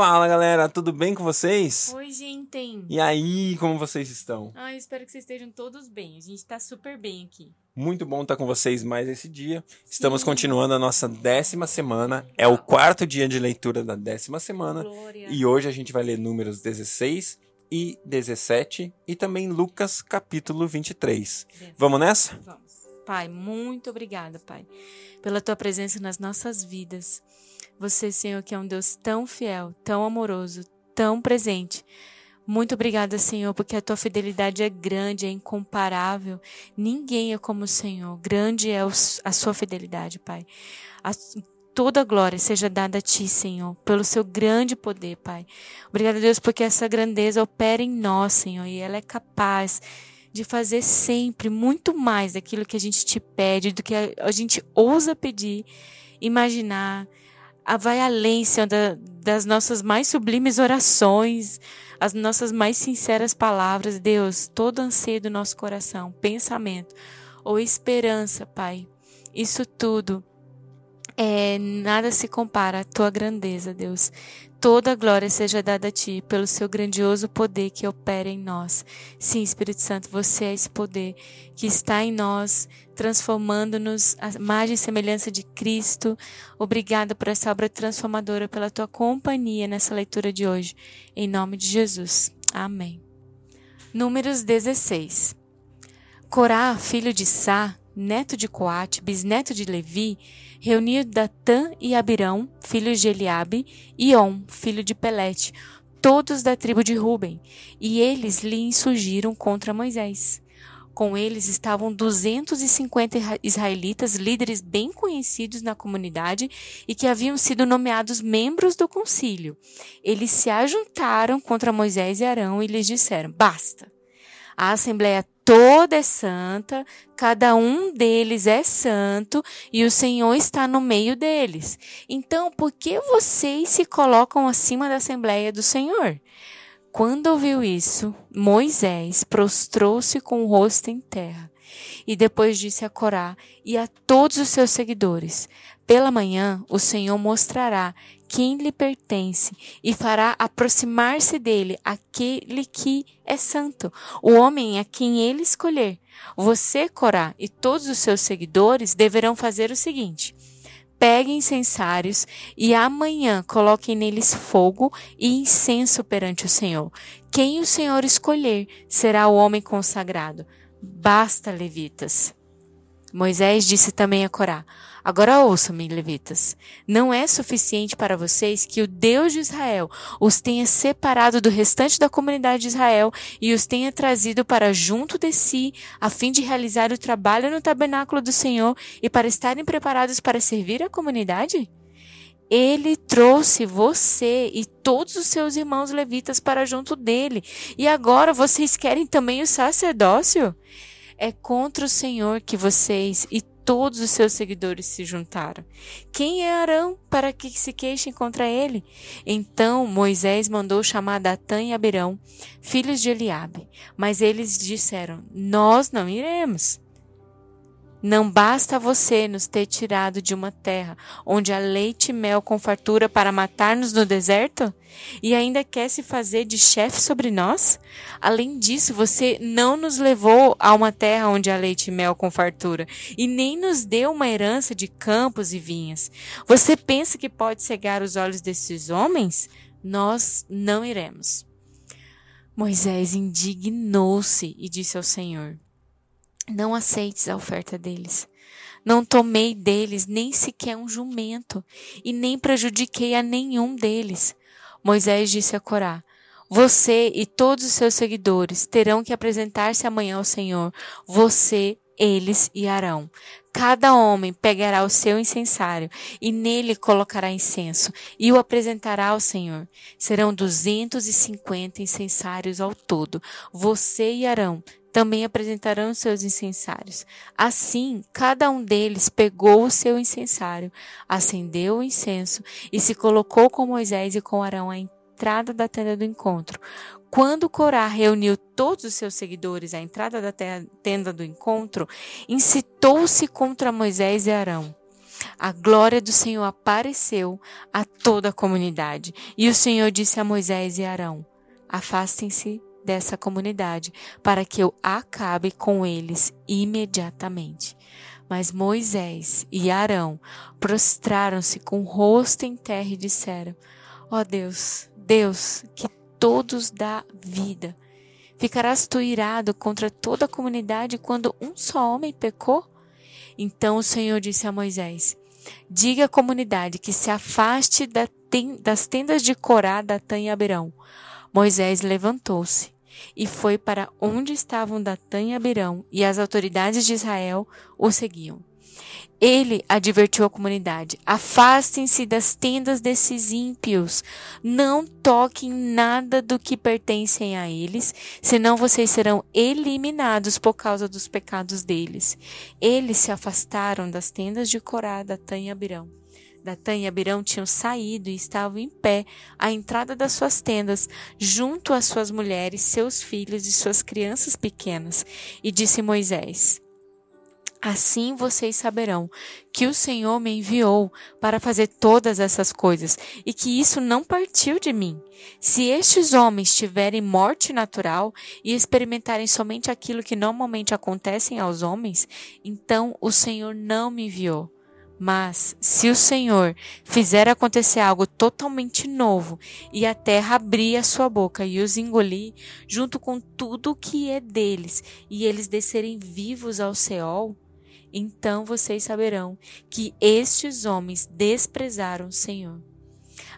Fala galera, tudo bem com vocês? Oi, gente! E aí, como vocês estão? Ai, eu espero que vocês estejam todos bem. A gente tá super bem aqui. Muito bom estar com vocês mais esse dia. Estamos continuando a nossa décima semana. É o quarto dia de leitura da décima semana. Glória. E hoje a gente vai ler números 16 e 17 e também Lucas capítulo 23. Vamos nessa? Vamos. Pai, muito obrigada, Pai, pela tua presença nas nossas vidas. Você, Senhor, que é um Deus tão fiel, tão amoroso, tão presente. Muito obrigada, Senhor, porque a tua fidelidade é grande, é incomparável. Ninguém é como o Senhor. Grande é a sua fidelidade, Pai. A, toda a glória seja dada a ti, Senhor, pelo seu grande poder, Pai. Obrigada, Deus, porque essa grandeza opera em nós, Senhor, e ela é capaz de fazer sempre muito mais daquilo que a gente te pede, do que a gente ousa pedir, imaginar vai além, Senhor, da, das nossas mais sublimes orações, as nossas mais sinceras palavras, Deus, todo anseio do nosso coração, pensamento ou esperança, Pai. Isso tudo é nada se compara à tua grandeza, Deus. Toda a glória seja dada a ti pelo seu grandioso poder que opera em nós. Sim, Espírito Santo, você é esse poder que está em nós, transformando-nos à imagem e semelhança de Cristo. Obrigada por essa obra transformadora, pela tua companhia nessa leitura de hoje. Em nome de Jesus. Amém. Números 16. Corá, filho de Sá, neto de Coate, bisneto de Levi, reuniu Datã e Abirão, filhos de Eliabe, e On, filho de Pelete, todos da tribo de Ruben, e eles lhe insurgiram contra Moisés. Com eles estavam 250 israelitas, líderes bem conhecidos na comunidade e que haviam sido nomeados membros do concílio. Eles se ajuntaram contra Moisés e Arão e lhes disseram: Basta! A assembleia toda é santa, cada um deles é santo e o Senhor está no meio deles. Então, por que vocês se colocam acima da Assembleia do Senhor? Quando ouviu isso, Moisés prostrou-se com o rosto em terra e depois disse a Corá e a todos os seus seguidores: Pela manhã o Senhor mostrará quem lhe pertence e fará aproximar-se dele aquele que é santo, o homem a quem ele escolher. Você, Corá, e todos os seus seguidores deverão fazer o seguinte: peguem incensários e amanhã coloquem neles fogo e incenso perante o Senhor. Quem o Senhor escolher será o homem consagrado. Basta, levitas. Moisés disse também a Corá: Agora ouçam-me, levitas. Não é suficiente para vocês que o Deus de Israel os tenha separado do restante da comunidade de Israel e os tenha trazido para junto de si, a fim de realizar o trabalho no tabernáculo do Senhor e para estarem preparados para servir a comunidade? Ele trouxe você e todos os seus irmãos levitas para junto dele. E agora vocês querem também o sacerdócio? É contra o Senhor que vocês e todos os seus seguidores se juntaram. Quem é Arão para que se queixem contra ele? Então Moisés mandou chamar Datã e Abirão, filhos de Eliabe. Mas eles disseram: Nós não iremos. Não basta você nos ter tirado de uma terra onde há leite e mel com fartura para matar-nos no deserto? E ainda quer se fazer de chefe sobre nós? Além disso, você não nos levou a uma terra onde há leite e mel com fartura, e nem nos deu uma herança de campos e vinhas. Você pensa que pode cegar os olhos desses homens? Nós não iremos. Moisés indignou-se e disse ao Senhor: não aceites a oferta deles. Não tomei deles nem sequer um jumento, e nem prejudiquei a nenhum deles. Moisés disse a Corá: Você e todos os seus seguidores terão que apresentar-se amanhã ao Senhor, você, eles e Arão. Cada homem pegará o seu incensário e nele colocará incenso e o apresentará ao Senhor. Serão duzentos e cinquenta incensários ao todo. Você e Arão também apresentarão seus incensários. Assim, cada um deles pegou o seu incensário, acendeu o incenso e se colocou com Moisés e com Arão à entrada da tenda do encontro. Quando Corá reuniu todos os seus seguidores à entrada da tenda do encontro, incitou-se contra Moisés e Arão. a glória do Senhor apareceu a toda a comunidade. E o Senhor disse a Moisés e Arão: Afastem-se dessa comunidade, para que eu acabe com eles imediatamente. Mas Moisés e Arão prostraram-se com o rosto em terra e disseram: Ó oh Deus, Deus, que todos dá vida. Ficarás tu irado contra toda a comunidade quando um só homem pecou? Então o Senhor disse a Moisés: Diga à comunidade que se afaste das tendas de Corá, Datã e Abirão. Moisés levantou-se e foi para onde estavam Datã e Abirão, e as autoridades de Israel o seguiam. Ele advertiu a comunidade: afastem-se das tendas desses ímpios, não toquem nada do que pertencem a eles, senão vocês serão eliminados por causa dos pecados deles. Eles se afastaram das tendas de Corá, Datã e Abirão. Datã e Abirão tinham saído e estavam em pé à entrada das suas tendas, junto às suas mulheres, seus filhos e suas crianças pequenas. E disse Moisés: Assim vocês saberão que o Senhor me enviou para fazer todas essas coisas e que isso não partiu de mim. Se estes homens tiverem morte natural e experimentarem somente aquilo que normalmente acontece aos homens, então o Senhor não me enviou. Mas, se o Senhor fizer acontecer algo totalmente novo e a terra abrir a sua boca e os engolir, junto com tudo o que é deles, e eles descerem vivos ao Seol, então vocês saberão que estes homens desprezaram o Senhor.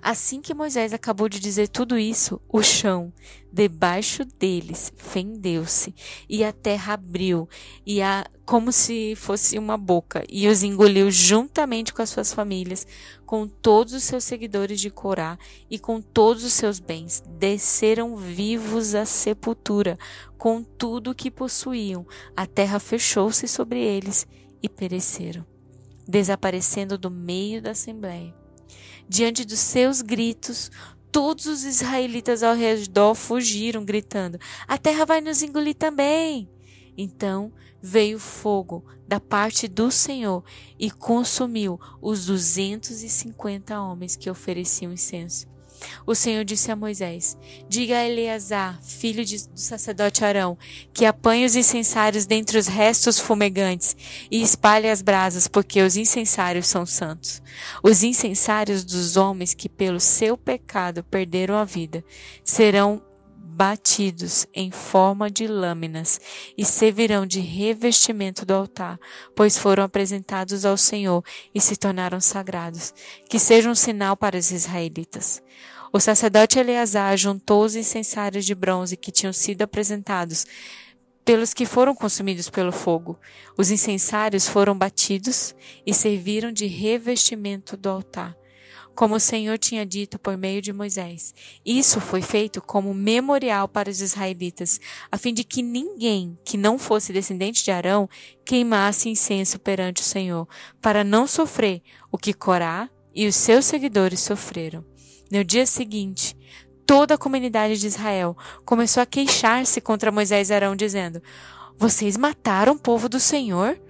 Assim que Moisés acabou de dizer tudo isso, o chão debaixo deles fendeu-se e a terra abriu e a como se fosse uma boca e os engoliu juntamente com as suas famílias, com todos os seus seguidores de Corá e com todos os seus bens. Desceram vivos à sepultura, com tudo o que possuíam. A terra fechou-se sobre eles e pereceram, desaparecendo do meio da assembleia. Diante dos seus gritos, todos os israelitas ao redor fugiram, gritando: A terra vai nos engolir também. Então veio fogo da parte do Senhor e consumiu os duzentos e cinquenta homens que ofereciam incenso. O Senhor disse a Moisés: Diga a Eleazar, filho de, do sacerdote Arão, que apanhe os incensários dentre os restos fumegantes e espalhe as brasas, porque os incensários são santos. Os incensários dos homens que pelo seu pecado perderam a vida serão batidos em forma de lâminas e servirão de revestimento do altar, pois foram apresentados ao Senhor e se tornaram sagrados. Que seja um sinal para os israelitas. O sacerdote Eleazar juntou os incensários de bronze que tinham sido apresentados pelos que foram consumidos pelo fogo. Os incensários foram batidos e serviram de revestimento do altar, como o Senhor tinha dito por meio de Moisés. Isso foi feito como memorial para os israelitas, a fim de que ninguém que não fosse descendente de Arão queimasse incenso perante o Senhor, para não sofrer o que Corá e os seus seguidores sofreram. No dia seguinte, toda a comunidade de Israel começou a queixar-se contra Moisés e Arão, dizendo: Vocês mataram o povo do Senhor?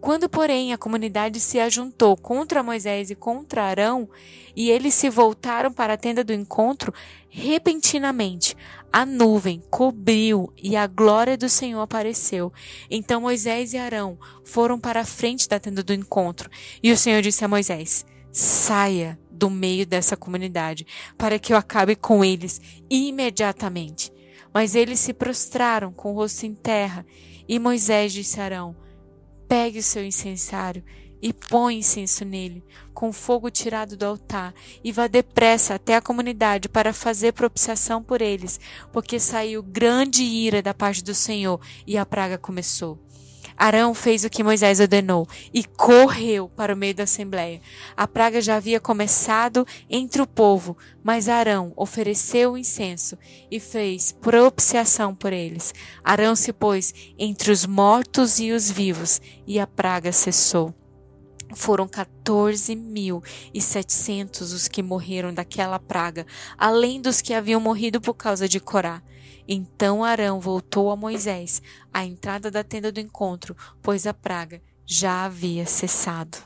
Quando, porém, a comunidade se ajuntou contra Moisés e contra Arão, e eles se voltaram para a tenda do encontro, repentinamente a nuvem cobriu e a glória do Senhor apareceu. Então Moisés e Arão foram para a frente da tenda do encontro, e o Senhor disse a Moisés: Saia do meio dessa comunidade, para que eu acabe com eles imediatamente. Mas eles se prostraram com o rosto em terra, e Moisés disse a Arão: Pegue o seu incensário e põe incenso nele, com fogo tirado do altar, e vá depressa até a comunidade para fazer propiciação por eles, porque saiu grande ira da parte do Senhor e a praga começou. Arão fez o que Moisés ordenou e correu para o meio da assembleia. A praga já havia começado entre o povo, mas Arão ofereceu o incenso e fez propiciação por eles. Arão se pôs entre os mortos e os vivos, e a praga cessou. Foram 14.700 os que morreram daquela praga, além dos que haviam morrido por causa de Corá. Então Arão voltou a Moisés à entrada da tenda do encontro, pois a praga já havia cessado.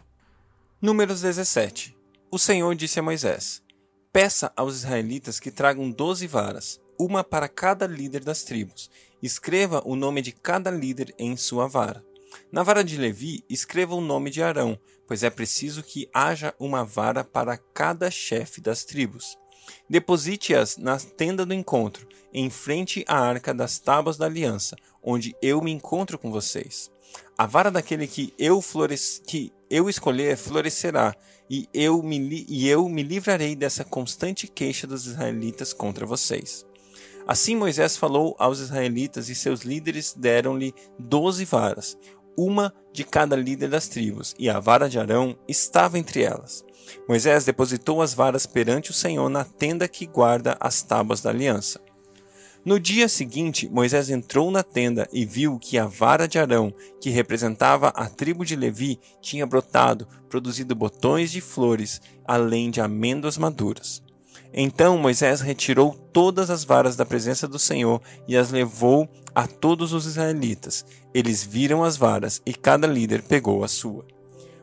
Números 17 O Senhor disse a Moisés: Peça aos israelitas que tragam doze varas, uma para cada líder das tribos. Escreva o nome de cada líder em sua vara. Na vara de Levi, escreva o nome de Arão, pois é preciso que haja uma vara para cada chefe das tribos. Deposite-as na tenda do encontro, em frente à arca das tábuas da aliança, onde eu me encontro com vocês. A vara daquele que eu, que eu escolher florescerá, e eu, me, e eu me livrarei dessa constante queixa dos israelitas contra vocês. Assim Moisés falou aos israelitas, e seus líderes deram-lhe doze varas, uma de cada líder das tribos, e a vara de Arão estava entre elas. Moisés depositou as varas perante o Senhor na tenda que guarda as tábuas da aliança. No dia seguinte, Moisés entrou na tenda e viu que a vara de Arão, que representava a tribo de Levi, tinha brotado, produzido botões de flores, além de amêndoas maduras. Então Moisés retirou todas as varas da presença do Senhor e as levou a todos os israelitas. Eles viram as varas e cada líder pegou a sua.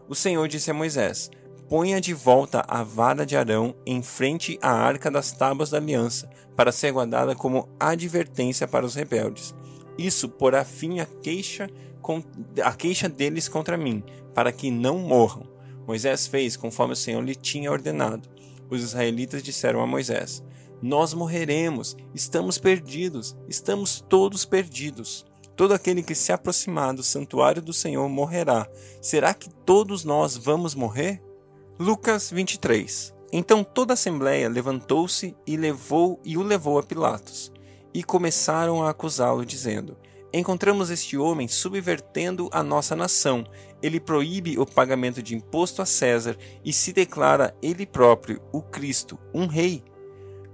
O Senhor disse a Moisés: ponha de volta a vara de Arão em frente à arca das tábuas da aliança, para ser guardada como advertência para os rebeldes. Isso porá fim à queixa, à queixa deles contra mim, para que não morram. Moisés fez conforme o Senhor lhe tinha ordenado. Os israelitas disseram a Moisés: Nós morreremos, estamos perdidos, estamos todos perdidos. Todo aquele que se aproximar do santuário do Senhor morrerá. Será que todos nós vamos morrer? Lucas 23 Então toda a assembleia levantou-se e levou e o levou a Pilatos, e começaram a acusá-lo, dizendo: Encontramos este homem subvertendo a nossa nação. Ele proíbe o pagamento de imposto a César e se declara ele próprio o Cristo, um rei.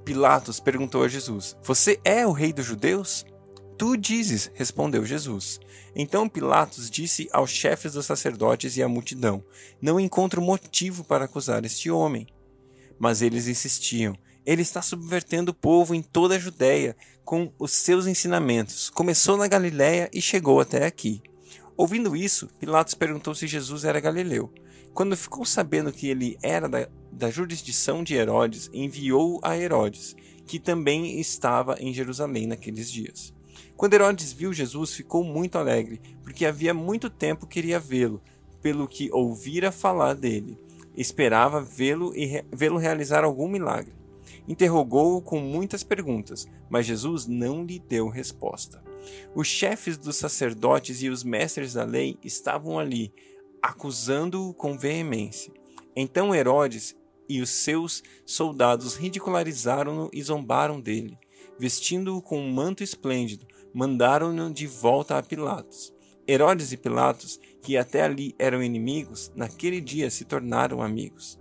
Pilatos perguntou a Jesus: Você é o rei dos judeus? Tu dizes, respondeu Jesus. Então Pilatos disse aos chefes dos sacerdotes e à multidão: Não encontro motivo para acusar este homem. Mas eles insistiam: Ele está subvertendo o povo em toda a Judéia com os seus ensinamentos. Começou na Galiléia e chegou até aqui. Ouvindo isso, Pilatos perguntou se Jesus era galileu. Quando ficou sabendo que ele era da, da jurisdição de Herodes, enviou a Herodes, que também estava em Jerusalém naqueles dias. Quando Herodes viu Jesus, ficou muito alegre, porque havia muito tempo queria vê-lo, pelo que ouvira falar dele. Esperava vê-lo e re vê-lo realizar algum milagre. Interrogou-o com muitas perguntas, mas Jesus não lhe deu resposta. Os chefes dos sacerdotes e os mestres da lei estavam ali, acusando-o com veemência. Então Herodes e os seus soldados ridicularizaram-no e zombaram dele, vestindo-o com um manto esplêndido, mandaram-no de volta a Pilatos. Herodes e Pilatos, que até ali eram inimigos, naquele dia se tornaram amigos.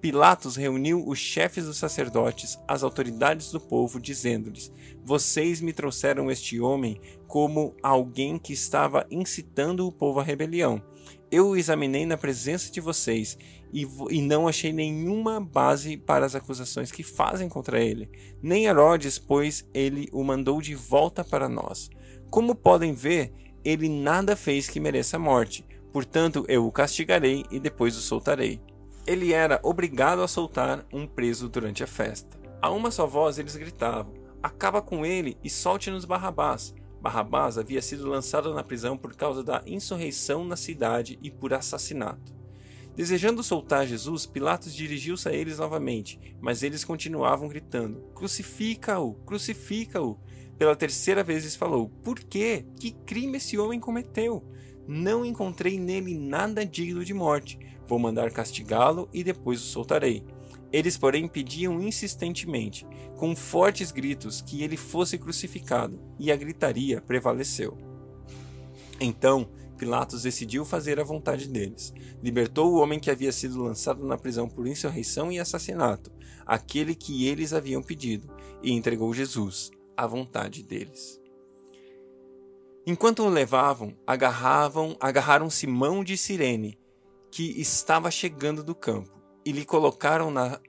Pilatos reuniu os chefes dos sacerdotes, as autoridades do povo, dizendo-lhes: Vocês me trouxeram este homem como alguém que estava incitando o povo à rebelião. Eu o examinei na presença de vocês e, e, não achei nenhuma base para as acusações que fazem contra ele. Nem Herodes, pois ele o mandou de volta para nós. Como podem ver, ele nada fez que mereça morte. Portanto, eu o castigarei e depois o soltarei. Ele era obrigado a soltar um preso durante a festa. A uma só voz eles gritavam: Acaba com ele e solte-nos Barrabás. Barrabás havia sido lançado na prisão por causa da insurreição na cidade e por assassinato. Desejando soltar Jesus, Pilatos dirigiu-se a eles novamente, mas eles continuavam gritando: Crucifica-o! Crucifica-o! Pela terceira vez lhes falou: Por quê? Que crime esse homem cometeu? Não encontrei nele nada digno de morte. Vou mandar castigá-lo e depois o soltarei. Eles, porém, pediam insistentemente, com fortes gritos, que ele fosse crucificado, e a gritaria prevaleceu. Então, Pilatos decidiu fazer a vontade deles. Libertou o homem que havia sido lançado na prisão por insurreição e assassinato, aquele que eles haviam pedido, e entregou Jesus à vontade deles. Enquanto o levavam, agarravam, agarraram Simão de Cirene, que estava chegando do campo, e lhe colocaram na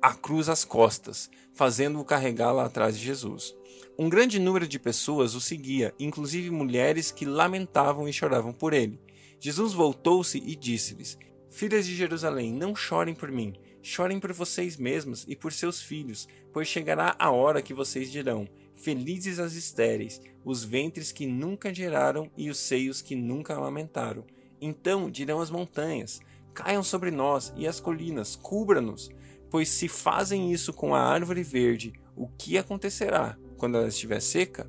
a cruz às costas, fazendo-o carregá-la atrás de Jesus. Um grande número de pessoas o seguia, inclusive mulheres que lamentavam e choravam por ele. Jesus voltou-se e disse-lhes: Filhas de Jerusalém, não chorem por mim, chorem por vocês mesmos e por seus filhos, pois chegará a hora que vocês dirão: Felizes as estéreis, os ventres que nunca geraram e os seios que nunca amamentaram. Então dirão as montanhas: Caiam sobre nós, e as colinas, cubra-nos. Pois se fazem isso com a árvore verde, o que acontecerá quando ela estiver seca?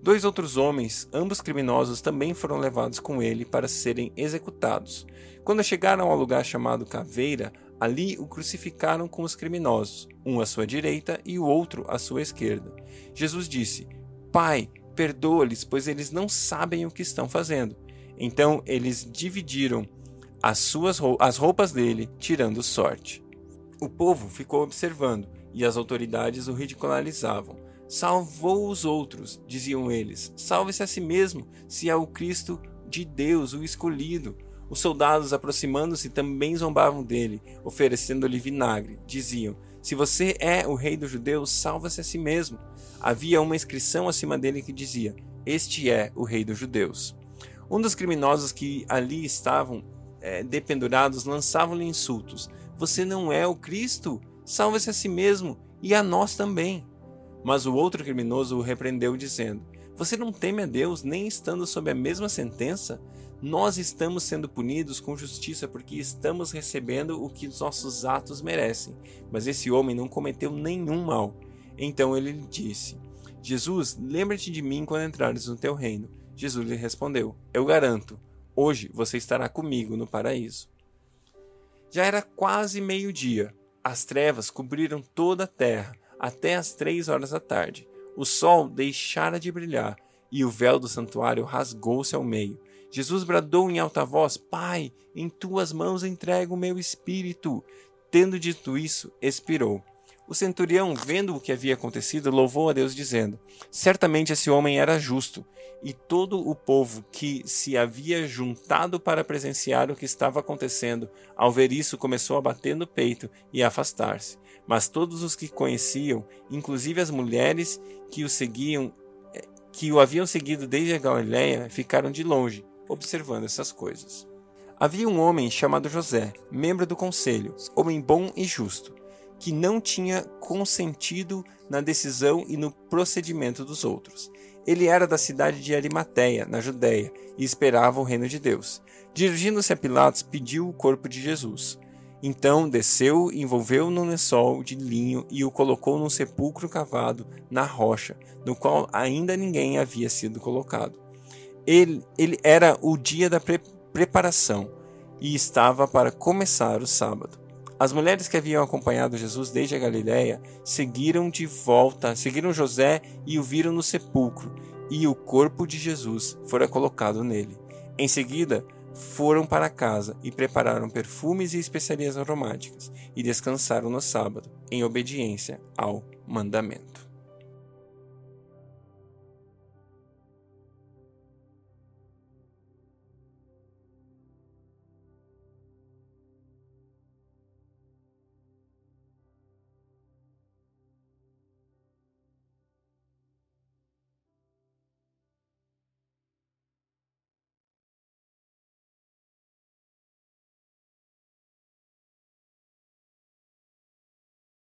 Dois outros homens, ambos criminosos, também foram levados com ele para serem executados. Quando chegaram ao lugar chamado Caveira, ali o crucificaram com os criminosos, um à sua direita e o outro à sua esquerda. Jesus disse: Pai, perdoa-lhes, pois eles não sabem o que estão fazendo. Então eles dividiram as suas as roupas dele, tirando sorte. O povo ficou observando e as autoridades o ridicularizavam. Salvou os outros, diziam eles. Salve-se a si mesmo, se é o Cristo de Deus, o escolhido. Os soldados, aproximando-se, também zombavam dele, oferecendo-lhe vinagre. Diziam: Se você é o rei dos judeus, salva-se a si mesmo. Havia uma inscrição acima dele que dizia: Este é o rei dos judeus. Um dos criminosos que ali estavam é, dependurados lançavam-lhe insultos: Você não é o Cristo? Salva-se a si mesmo e a nós também. Mas o outro criminoso o repreendeu, dizendo: Você não teme a Deus, nem estando sob a mesma sentença? Nós estamos sendo punidos com justiça porque estamos recebendo o que os nossos atos merecem. Mas esse homem não cometeu nenhum mal. Então ele lhe disse: Jesus, lembra-te de mim quando entrares no teu reino. Jesus lhe respondeu: Eu garanto, hoje você estará comigo no paraíso. Já era quase meio-dia. As trevas cobriram toda a terra até as três horas da tarde. O sol deixara de brilhar e o véu do santuário rasgou-se ao meio. Jesus bradou em alta voz: Pai, em tuas mãos entrego o meu espírito. Tendo dito isso, expirou. O centurião, vendo o que havia acontecido, louvou a Deus, dizendo: Certamente esse homem era justo. E todo o povo que se havia juntado para presenciar o que estava acontecendo, ao ver isso, começou a bater no peito e a afastar-se. Mas todos os que conheciam, inclusive as mulheres que o seguiam, eh, que o haviam seguido desde a Galiléia, ficaram de longe, observando essas coisas. Havia um homem chamado José, membro do conselho, homem bom e justo, que não tinha consentido na decisão e no procedimento dos outros. Ele era da cidade de Arimateia, na Judéia, e esperava o reino de Deus. Dirigindo-se a Pilatos, pediu o corpo de Jesus. Então desceu, envolveu no lençol de linho e o colocou num sepulcro cavado na rocha, no qual ainda ninguém havia sido colocado. Ele, ele era o dia da pre preparação e estava para começar o sábado. As mulheres que haviam acompanhado Jesus desde a Galiléia seguiram de volta, seguiram José e o viram no sepulcro, e o corpo de Jesus fora colocado nele. Em seguida, foram para casa e prepararam perfumes e especiarias aromáticas e descansaram no sábado, em obediência ao mandamento.